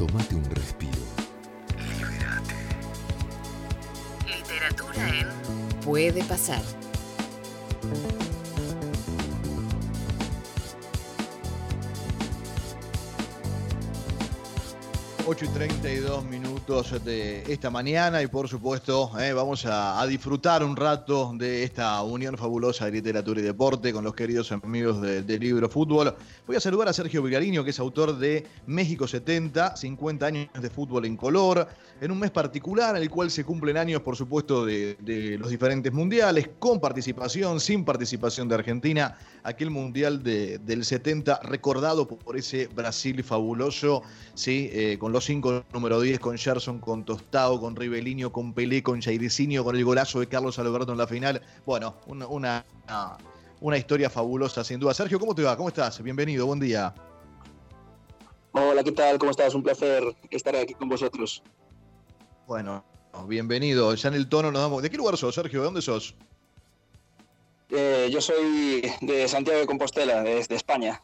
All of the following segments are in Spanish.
Tómate un respiro. Libérate. Literatura en Puede pasar. 8 y 32 minutos de esta mañana y por supuesto eh, vamos a, disfrutar un rato de esta unión fabulosa de literatura y deporte con los queridos amigos de, de Libro Fútbol. Voy a saludar a Sergio Vigariño que es autor de México 70, 50 años de fútbol en color, en un mes particular en el cual se cumplen años por supuesto de, de los diferentes mundiales, con participación, sin participación de Argentina, aquel mundial de, del 70 recordado por ese Brasil fabuloso, sí, eh, con los cinco número 10, con Gerson, con Tostao, con Ribeliño, con Pelé, con Jairzinho, con el golazo de Carlos Alberto en la final. Bueno, una, una, una, historia fabulosa, sin duda. Sergio, ¿cómo te va? ¿Cómo estás? Bienvenido, buen día. Hola, ¿qué tal? ¿Cómo estás? Un placer estar aquí con vosotros. Bueno, bienvenido. Ya en el tono nos damos. ¿De qué lugar sos, Sergio? ¿De dónde sos? Eh, yo soy de Santiago de Compostela, desde España.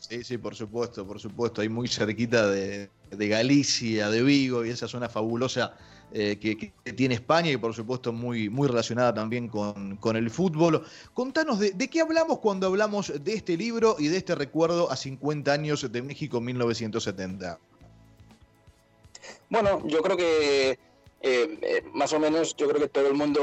Sí, sí, por supuesto, por supuesto. Ahí muy cerquita de, de Galicia, de Vigo y esa zona fabulosa eh, que, que, tiene España y por supuesto muy, muy relacionada también con, con el fútbol. Contanos de, de, qué hablamos cuando hablamos de este libro y de este recuerdo a 50 años de México 1970. Bueno, yo creo que eh, eh, más o menos yo creo que todo el mundo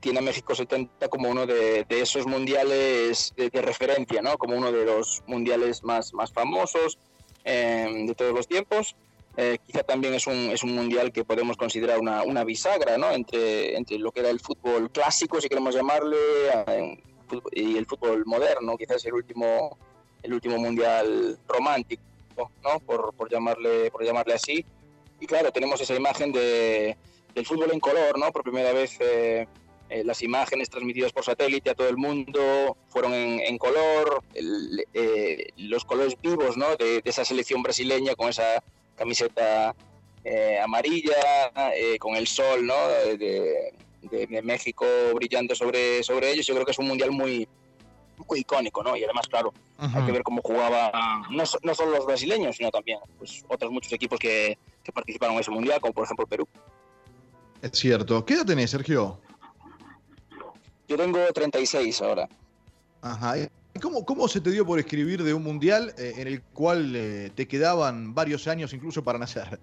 tiene a México 70 como uno de, de esos mundiales de, de, referencia, ¿no? Como uno de los mundiales más, más famosos eh, de todos los tiempos. Eh, quizá también es un, es un mundial que podemos considerar una, una bisagra, ¿no? Entre, entre lo que era el fútbol clásico, si queremos llamarle, y el fútbol moderno. Quizás el último, el último mundial romántico, ¿no? Por, por, llamarle, por llamarle así. Y claro, tenemos esa imagen de, del fútbol en color, ¿no? Por primera vez eh, eh, las imágenes transmitidas por satélite a todo el mundo fueron en, en color, el, eh, los colores vivos, ¿no? De, de, esa selección brasileña con esa camiseta eh, amarilla, con el sol, ¿no? De, de, México brillando sobre, sobre ellos. Yo creo que es un mundial muy, muy icónico, ¿no? Y además, claro, hay que ver cómo jugaba no, no, solo los brasileños, sino también pues, otros muchos equipos que, que participaron en ese mundial, como por ejemplo Perú. Es cierto. ¿Qué edad tenés, Sergio? Yo tengo 36 ahora. Ajá. ¿Y cómo, cómo se te dio por escribir de un mundial eh, en el cual eh, te quedaban varios años incluso para nacer?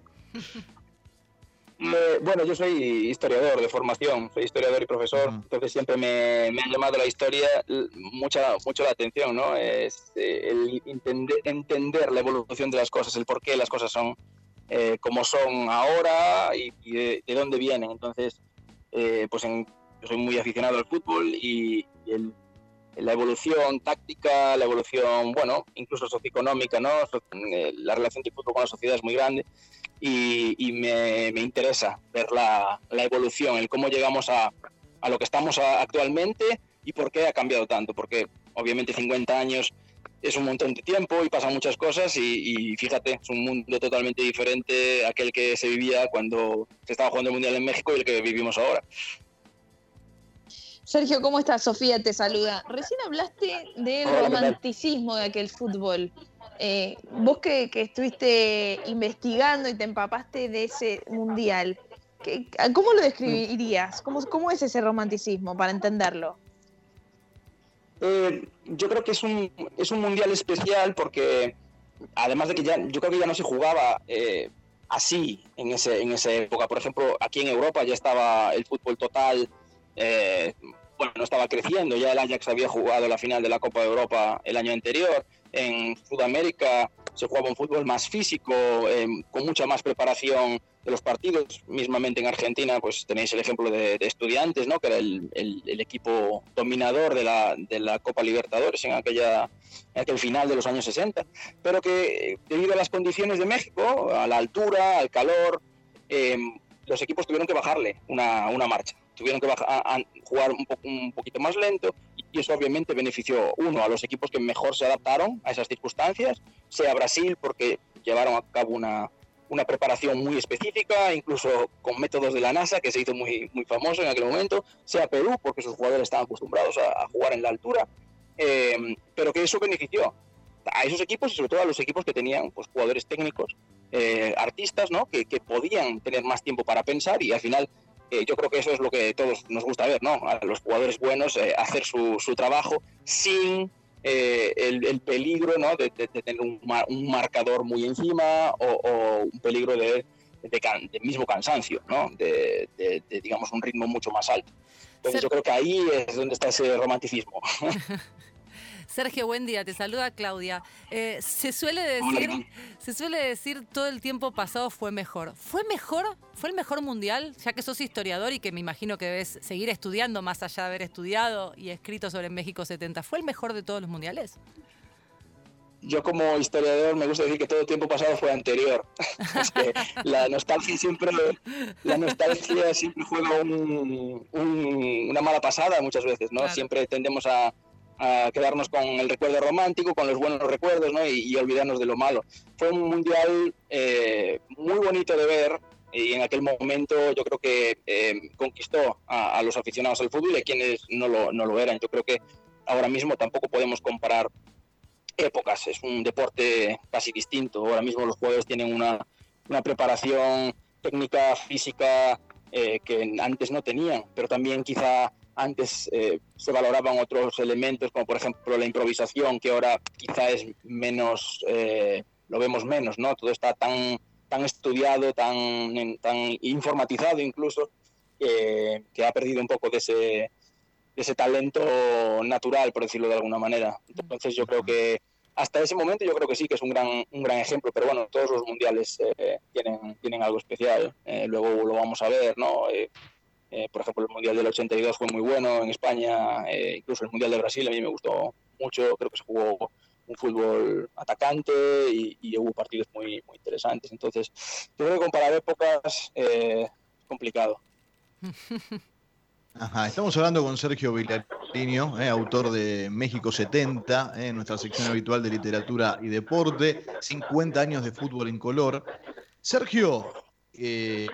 Eh, bueno, yo soy historiador de formación, soy historiador y profesor, uh -huh. entonces siempre me, me, ha llamado la historia mucha, mucho la atención, ¿no? Es eh, el entender, entender, la evolución de las cosas, el por qué las cosas son eh, como son ahora y, y de, de, dónde vienen. Entonces, eh, pues en, yo soy muy aficionado al fútbol y, y el, la evolución táctica, la evolución, bueno, incluso socioeconómica, ¿no? Eh, la relación del fútbol con la sociedad es muy grande y, y me, me, interesa ver la, la, evolución, el cómo llegamos a, a lo que estamos a, actualmente y por qué ha cambiado tanto, porque obviamente 50 años es un montón de tiempo y pasan muchas cosas y, y, fíjate, es un mundo totalmente diferente aquel que se vivía cuando se estaba jugando el Mundial en México y el que vivimos ahora. Sergio, ¿cómo estás? Sofía te saluda. Recién hablaste del Hola, romanticismo de aquel fútbol. Eh, vos que, que, estuviste investigando y te empapaste de ese mundial, ¿qué, ¿cómo lo describirías? ¿Cómo, ¿Cómo, es ese romanticismo para entenderlo? Eh, yo creo que es un, es un mundial especial porque además de que ya, yo creo que ya no se jugaba eh, así en, ese, en esa época. Por ejemplo, aquí en Europa ya estaba el fútbol total. Eh, bueno, no estaba creciendo, ya el Ajax había jugado la final de la Copa de Europa el año anterior, en Sudamérica se jugaba un fútbol más físico, eh, con mucha más preparación de los partidos, mismamente en Argentina pues tenéis el ejemplo de, Estudiantes, ¿no? que era el, equipo dominador de la, Copa Libertadores en, aquella, en aquel final de los años 60, pero que debido a las condiciones de México, a la altura, al calor, eh, los equipos tuvieron que bajarle una, marcha. Tuvieron que jugar un, poquito más lento y eso obviamente benefició, uno, a los equipos que mejor se adaptaron a esas circunstancias, sea Brasil porque llevaron a cabo una, una preparación muy específica, incluso con métodos de la NASA, que se hizo muy, muy famoso en aquel momento, sea Perú porque sus jugadores estaban acostumbrados a, jugar en la altura, eh, pero que eso benefició a esos equipos y sobre todo a los equipos que tenían pues, jugadores técnicos eh, artistas, ¿no? Que, podían tener más tiempo para pensar y al final eh, yo creo que eso es lo que todos nos gusta ver, ¿no? A los jugadores buenos eh, hacer su, su, trabajo sin el, el, peligro, ¿no? De, de, tener un, un, marcador muy encima o, o un peligro de, de, mismo cansancio, ¿no? De, digamos, un ritmo mucho más alto. Entonces yo creo que ahí es donde está ese romanticismo. Sergio, buen día. Te saluda Claudia. Eh, se suele decir, se suele decir todo el tiempo pasado fue mejor. ¿Fue mejor? ¿Fue el mejor mundial? Ya que sos historiador y que me imagino que debes seguir estudiando más allá de haber estudiado y escrito sobre México 70. ¿Fue el mejor de todos los mundiales? yo como historiador me gusta decir que todo el tiempo pasado fue anterior. la nostalgia siempre, la nostalgia siempre juega una mala pasada muchas veces, ¿no? Siempre tendemos a, quedarnos con el recuerdo romántico, con los buenos recuerdos, ¿no? Y, olvidarnos de lo malo. Fue un mundial eh, muy bonito de ver y en aquel momento yo creo que eh, conquistó a, los aficionados al fútbol y a quienes no lo, no lo eran. Yo creo que ahora mismo tampoco podemos comparar épocas. Es un deporte casi distinto. Ahora mismo los jugadores tienen una, una preparación técnica, física, eh, que antes no tenían, pero también quizá antes eh, se valoraban otros elementos, como por ejemplo la improvisación, que ahora quizá es menos, eh, lo vemos menos, ¿no? Todo está tan, tan estudiado, tan, tan informatizado incluso, que ha perdido un poco de ese, ese talento natural, por decirlo de alguna manera. Entonces yo creo que hasta ese momento yo creo que sí que es un gran, un gran ejemplo, pero bueno, todos los mundiales eh, tienen, tienen algo especial, eh, luego lo vamos a ver, ¿no? Eh, por ejemplo, el Mundial del 82 fue muy bueno en España, incluso el Mundial de Brasil a mí me gustó mucho, creo que se jugó un fútbol atacante y, y hubo partidos muy, muy interesantes, entonces yo creo que comparar épocas es complicado. estamos hablando con Sergio Vilariño, eh, autor de México 70, en eh, nuestra sección habitual de literatura y deporte, 50 años de fútbol en color. Sergio, eh,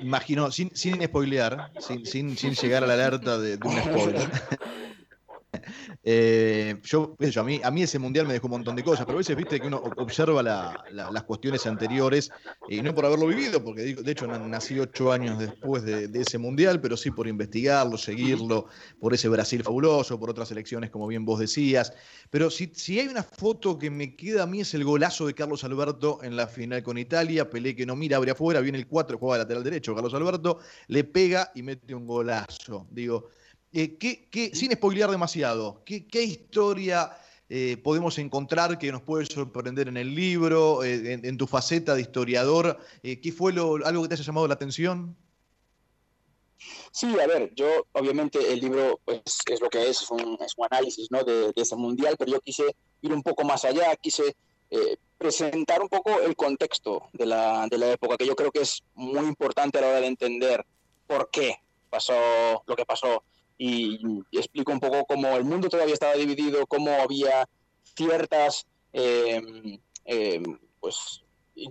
imagino, sin, sin spoilear, sin, sin, sin, llegar a la alerta de, de un spoiler, Eh, yo, a, mí, a mí ese mundial me dejó un montón de cosas, pero a veces viste que uno observa las cuestiones anteriores, y no por haberlo vivido, porque de hecho nací ocho años después de, ese mundial, pero sí por investigarlo, seguirlo, por ese Brasil fabuloso, por otras elecciones, como bien vos decías. Pero si, si hay una foto que me queda a mí es el golazo de Carlos Alberto en la final con Italia, Pelé que no mira, abre afuera, viene el 4, juega lateral derecho, Carlos Alberto, le pega y mete un golazo. Digo, eh, sin spoilear demasiado, ¿qué, historia eh, podemos encontrar que nos puede sorprender en el libro, eh, en, tu faceta de historiador? ¿Qué fue algo que te haya llamado la atención? Sí, a ver, yo obviamente el libro pues, es lo que es, es un, análisis ¿no? de, ese mundial, pero yo quise ir un poco más allá, quise presentar un poco el contexto de la, de la época, que yo creo que es muy importante a la hora de entender por qué pasó lo que pasó y, explico un poco cómo el mundo todavía estaba dividido, cómo había ciertas em, em, pues,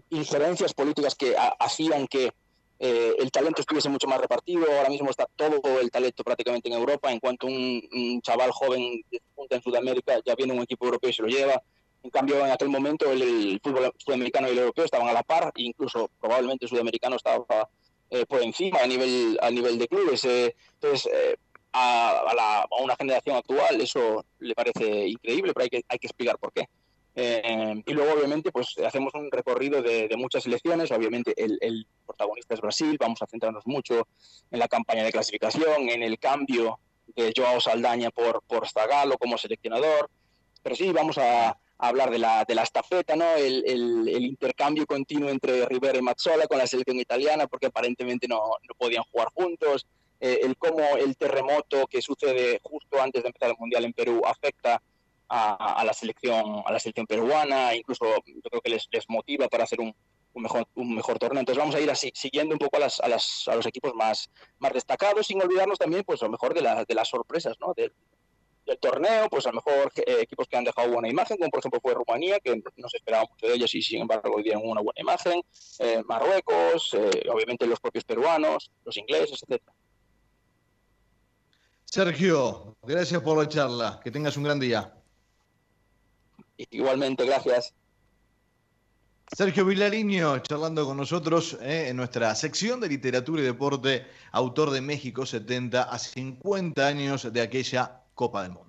injerencias políticas que hacían que eh, el talento estuviese mucho más repartido. Ahora mismo está todo el talento prácticamente en Europa. En cuanto un, chaval joven en Sudamérica ya viene un equipo europeo y se lo lleva. En cambio, en aquel momento el, fútbol sudamericano y el europeo estaban a la par, incluso probablemente el sudamericano estaba eh, por encima a nivel, a nivel de clubes. Eh, entonces, a, una generación actual eso le parece increíble, pero hay que, hay que explicar por qué. Eh, y luego, obviamente, pues hacemos un recorrido de, muchas elecciones. Obviamente, el, protagonista es Brasil. Vamos a centrarnos mucho en la campaña de clasificación, en el cambio de Joao Saldaña por, por Zagalo como seleccionador. Pero sí, vamos a, hablar de la, de la estafeta, ¿no? El, el, intercambio continuo entre Rivera y Mazzola con la selección italiana, porque aparentemente no, no podían jugar juntos. Eh, el cómo el terremoto que sucede justo antes de empezar el Mundial en Perú afecta a, la, selección, a la selección peruana, incluso yo creo que les, les motiva para hacer un, un, mejor, un mejor torneo. Entonces vamos a ir así, siguiendo un poco a, las, a, las, a los equipos más, más destacados, sin olvidarnos también, pues a lo mejor de, la, de las sorpresas, ¿no? del torneo, pues a lo mejor eh, equipos que han dejado buena imagen, como por ejemplo fue Rumanía, que no se esperaba mucho de ellos y sin embargo dieron una buena imagen, eh, Marruecos, obviamente los propios peruanos, los ingleses, etcétera. Sergio, gracias por la charla. Que tengas un gran día. Igualmente, gracias. Sergio Vilariño charlando con nosotros eh, en nuestra sección de literatura y deporte, autor de México 70 a 50 años de aquella Copa del Mundo.